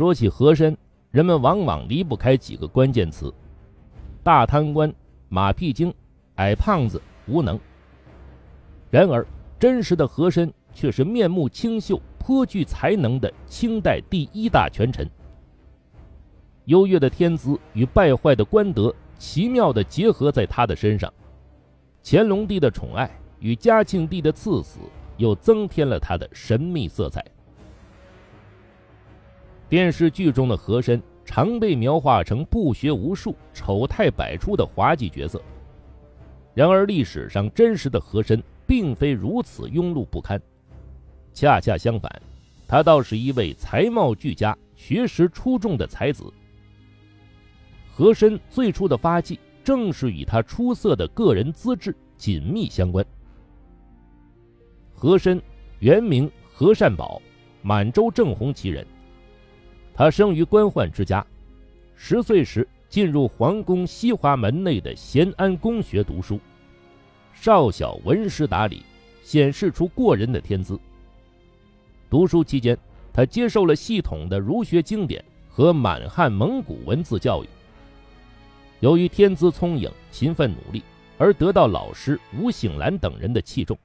说起和珅，人们往往离不开几个关键词：大贪官、马屁精、矮胖子、无能。然而，真实的和珅却是面目清秀、颇具才能的清代第一大权臣。优越的天资与败坏的官德奇妙地结合在他的身上，乾隆帝的宠爱与嘉庆帝的赐死又增添了他的神秘色彩。电视剧中的和珅常被描画成不学无术、丑态百出的滑稽角色，然而历史上真实的和珅并非如此庸碌不堪，恰恰相反，他倒是一位才貌俱佳、学识出众的才子。和珅最初的发迹，正是与他出色的个人资质紧密相关。和珅原名和善宝，满洲正红旗人。他生于官宦之家，十岁时进入皇宫西华门内的咸安宫学读书，少小文诗达理，显示出过人的天资。读书期间，他接受了系统的儒学经典和满汉蒙古文字教育。由于天资聪颖、勤奋努力，而得到老师吴醒兰等人的器重。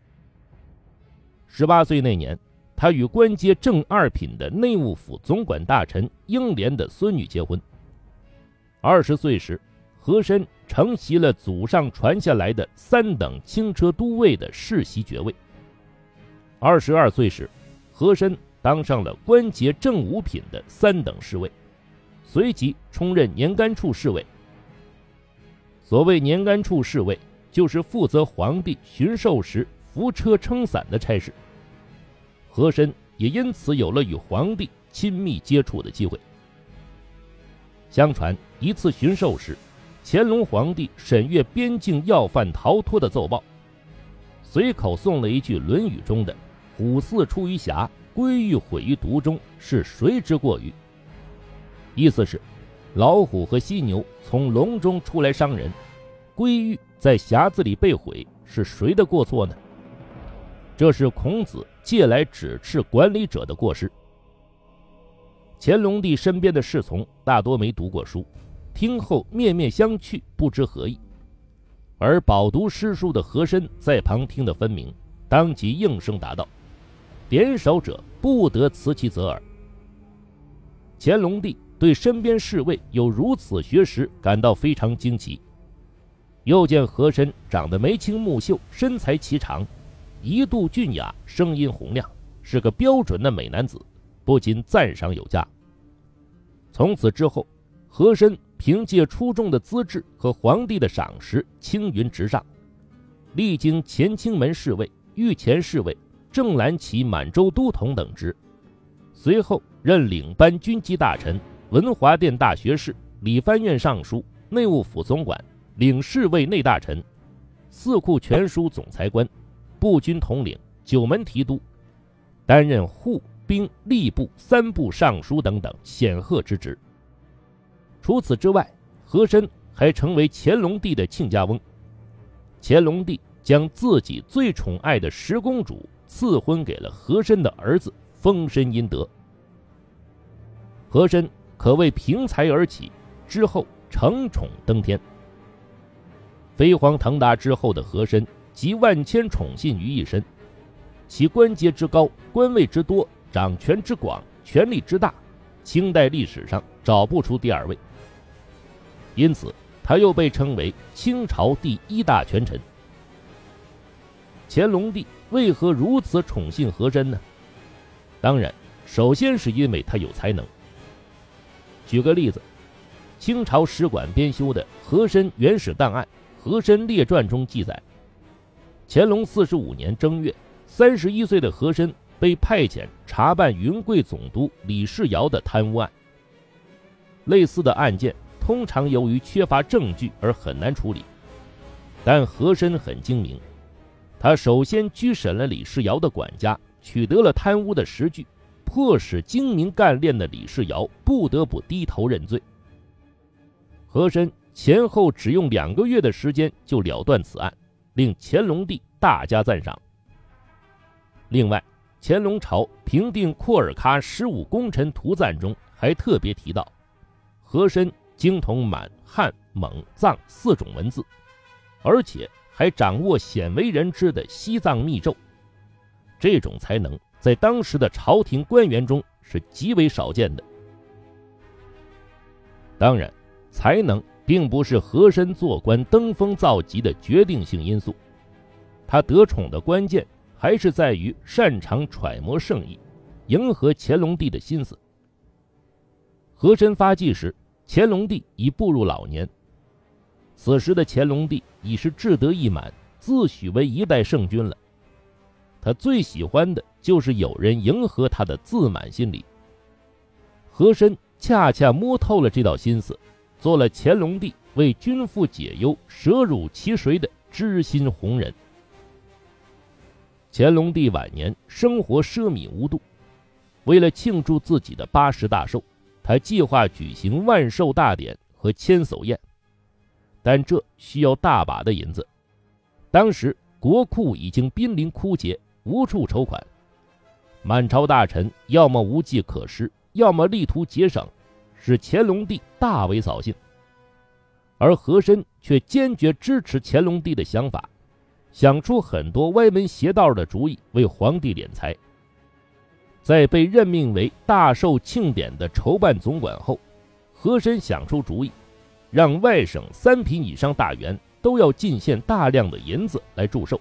十八岁那年。他与官阶正二品的内务府总管大臣英莲的孙女结婚。二十岁时，和珅承袭了祖上传下来的三等轻车都尉的世袭爵位。二十二岁时，和珅当上了官阶正五品的三等侍卫，随即充任年干处侍卫。所谓年干处侍卫，就是负责皇帝巡狩时扶车撑伞的差事。和珅也因此有了与皇帝亲密接触的机会。相传一次巡狩时，乾隆皇帝审阅边境要犯逃脱的奏报，随口送了一句《论语》中的“虎兕出于峡，龟玉毁于毒中，是谁之过于？”意思是，老虎和犀牛从笼中出来伤人，龟玉在匣子里被毁，是谁的过错呢？这是孔子借来指斥管理者的过失。乾隆帝身边的侍从大多没读过书，听后面面相觑，不知何意。而饱读诗书的和珅在旁听得分明，当即应声答道：“点首者不得辞其责耳。”乾隆帝对身边侍卫有如此学识感到非常惊奇，又见和珅长得眉清目秀，身材颀长。一度俊雅，声音洪亮，是个标准的美男子，不禁赞赏有加。从此之后，和珅凭借出众的资质和皇帝的赏识，青云直上，历经乾清门侍卫、御前侍卫、正蓝旗满洲都统等职，随后任领班军机大臣、文华殿大学士、理藩院尚书、内务府总管、领侍卫内大臣、四库全书总裁官。步军统领、九门提督，担任户兵吏部三部尚书等等显赫之职。除此之外，和珅还成为乾隆帝的亲家翁。乾隆帝将自己最宠爱的十公主赐婚给了和珅的儿子，封身阴德。和珅可谓凭才而起，之后承宠登天。飞黄腾达之后的和珅。集万千宠信于一身，其官阶之高、官位之多、掌权之广、权力之大，清代历史上找不出第二位。因此，他又被称为清朝第一大权臣。乾隆帝为何如此宠信和珅呢？当然，首先是因为他有才能。举个例子，清朝使馆编修的《和珅原始档案·和珅列传》中记载。乾隆四十五年正月，三十一岁的和珅被派遣查办云贵总督李世尧的贪污案。类似的案件通常由于缺乏证据而很难处理，但和珅很精明，他首先拘审了李世尧的管家，取得了贪污的实据，迫使精明干练的李世尧不得不低头认罪。和珅前后只用两个月的时间就了断此案。令乾隆帝大加赞赏。另外，乾隆朝平定库尔喀十五功臣图赞中还特别提到，和珅精通满、汉、蒙、藏四种文字，而且还掌握鲜为人知的西藏密咒。这种才能在当时的朝廷官员中是极为少见的。当然，才能并不是和珅做官登峰造极的决定性因素，他得宠的关键还是在于擅长揣摩圣意，迎合乾隆帝的心思。和珅发迹时，乾隆帝已步入老年，此时的乾隆帝已是志得意满，自诩为一代圣君了。他最喜欢的就是有人迎合他的自满心理。和珅恰恰摸透了这道心思，做了乾隆帝为君父解忧、舍辱其谁的知心红人。乾隆帝晚年生活奢靡无度，为了庆祝自己的八十大寿，他计划举行万寿大典和千叟宴，但这需要大把的银子。当时国库已经濒临枯竭。无处筹款，满朝大臣要么无计可施，要么力图节省，使乾隆帝大为扫兴。而和珅却坚决支持乾隆帝的想法，想出很多歪门邪道的主意为皇帝敛财。在被任命为大寿庆典的筹办总管后，和珅想出主意，让外省三品以上大员都要进献大量的银子来祝寿。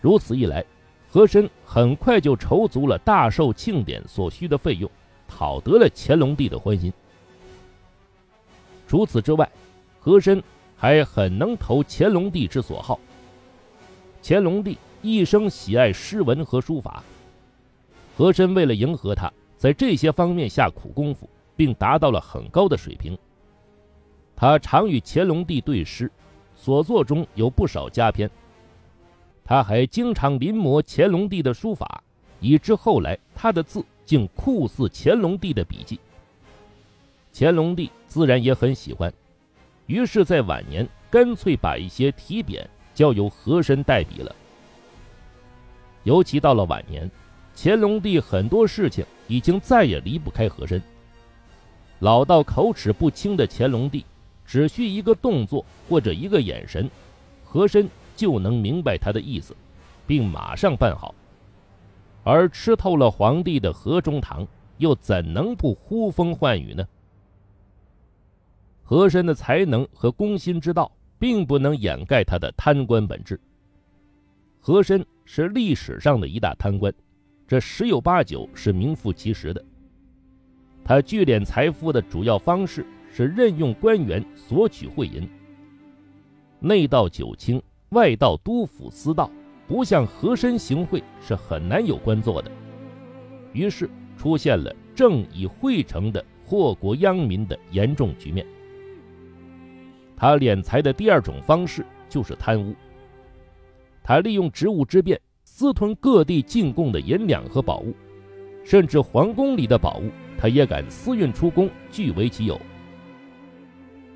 如此一来，和珅很快就筹足了大寿庆典所需的费用，讨得了乾隆帝的欢心。除此之外，和珅还很能投乾隆帝之所好。乾隆帝一生喜爱诗文和书法，和珅为了迎合他，在这些方面下苦功夫，并达到了很高的水平。他常与乾隆帝对诗，所作中有不少佳篇。他还经常临摹乾隆帝的书法，以致后来他的字竟酷似乾隆帝的笔迹。乾隆帝自然也很喜欢，于是，在晚年干脆把一些题匾交由和珅代笔了。尤其到了晚年，乾隆帝很多事情已经再也离不开和珅。老到口齿不清的乾隆帝，只需一个动作或者一个眼神，和珅。就能明白他的意思，并马上办好。而吃透了皇帝的和中堂，又怎能不呼风唤雨呢？和珅的才能和攻心之道，并不能掩盖他的贪官本质。和珅是历史上的一大贪官，这十有八九是名副其实的。他聚敛财富的主要方式是任用官员索取贿银，内道九卿。外道督府司道，不向和珅行贿是很难有官做的。于是出现了政以贿成的祸国殃民的严重局面。他敛财的第二种方式就是贪污。他利用职务之便，私吞各地进贡的银两和宝物，甚至皇宫里的宝物，他也敢私运出宫据为己有。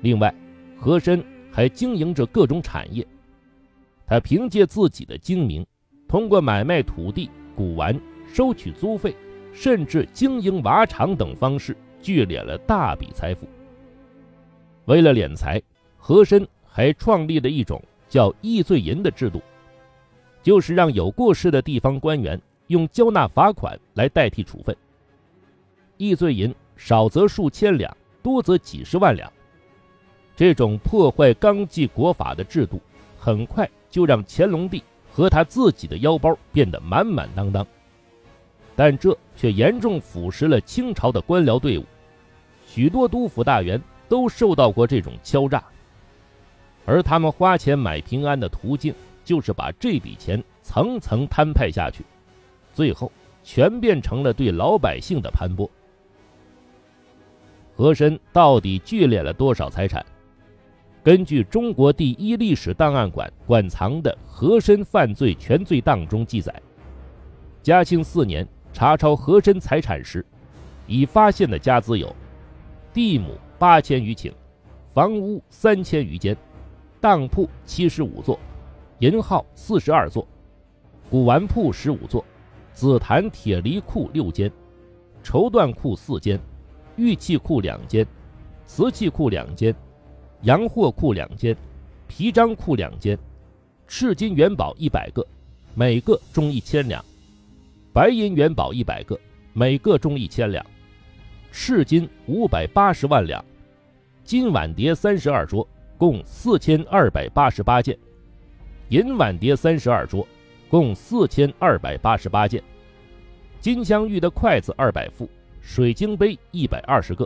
另外，和珅还经营着各种产业。他凭借自己的精明，通过买卖土地、古玩、收取租费，甚至经营瓦厂等方式聚敛了大笔财富。为了敛财，和珅还创立了一种叫“易罪银”的制度，就是让有过失的地方官员用交纳罚款来代替处分。易罪银少则数千两，多则几十万两。这种破坏纲纪国法的制度，很快。就让乾隆帝和他自己的腰包变得满满当当，但这却严重腐蚀了清朝的官僚队伍。许多督府大员都受到过这种敲诈，而他们花钱买平安的途径，就是把这笔钱层层摊派下去，最后全变成了对老百姓的盘剥。和珅到底聚敛了多少财产？根据中国第一历史档案馆馆藏的和珅犯罪全罪档中记载，嘉庆四年查抄和珅财产时，已发现的家资有：地亩八千余顷，房屋三千余间，当铺七十五座，银号四十二座，古玩铺十五座，紫檀铁犁库六间，绸缎库四间，玉器库两间，瓷器库两间，洋货库两间，皮张库两间，赤金元宝一百个，每个重一千两；白银元宝一百个，每个重一千两；赤金五百八十万两，金碗碟三十二桌，共四千二百八十八件；银碗碟三十二桌，共四千二百八十八件；金镶玉的筷子二百副。水晶杯一百二十个，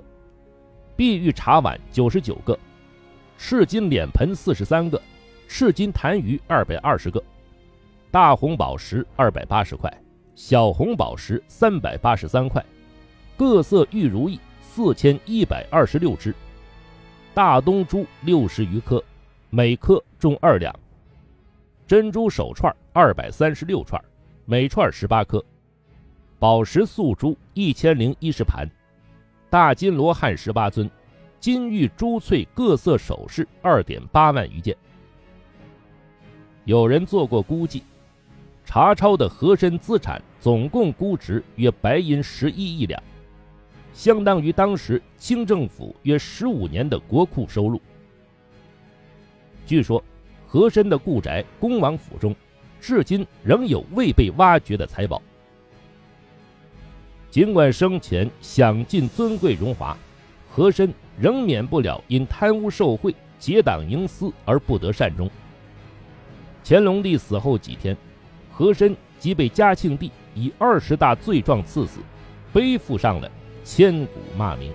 碧玉茶碗九十九个，赤金脸盆四十三个，赤金痰盂二百二十个，大红宝石二百八十块，小红宝石三百八十三块，各色玉如意四千一百二十六只，大东珠六十余颗，每颗重二两，珍珠手串二百三十六串，每串十八颗。宝石素珠一千零一十盘，大金罗汉十八尊，金玉珠翠各色首饰二点八万余件。有人做过估计，查抄的和珅资产总共估值约白银十一亿两，相当于当时清政府约十五年的国库收入。据说，和珅的故宅恭王府中，至今仍有未被挖掘的财宝。尽管生前享尽尊贵荣华，和珅仍免不了因贪污受贿、结党营私而不得善终。乾隆帝死后几天，和珅即被嘉庆帝以二十大罪状赐死，背负上了千古骂名。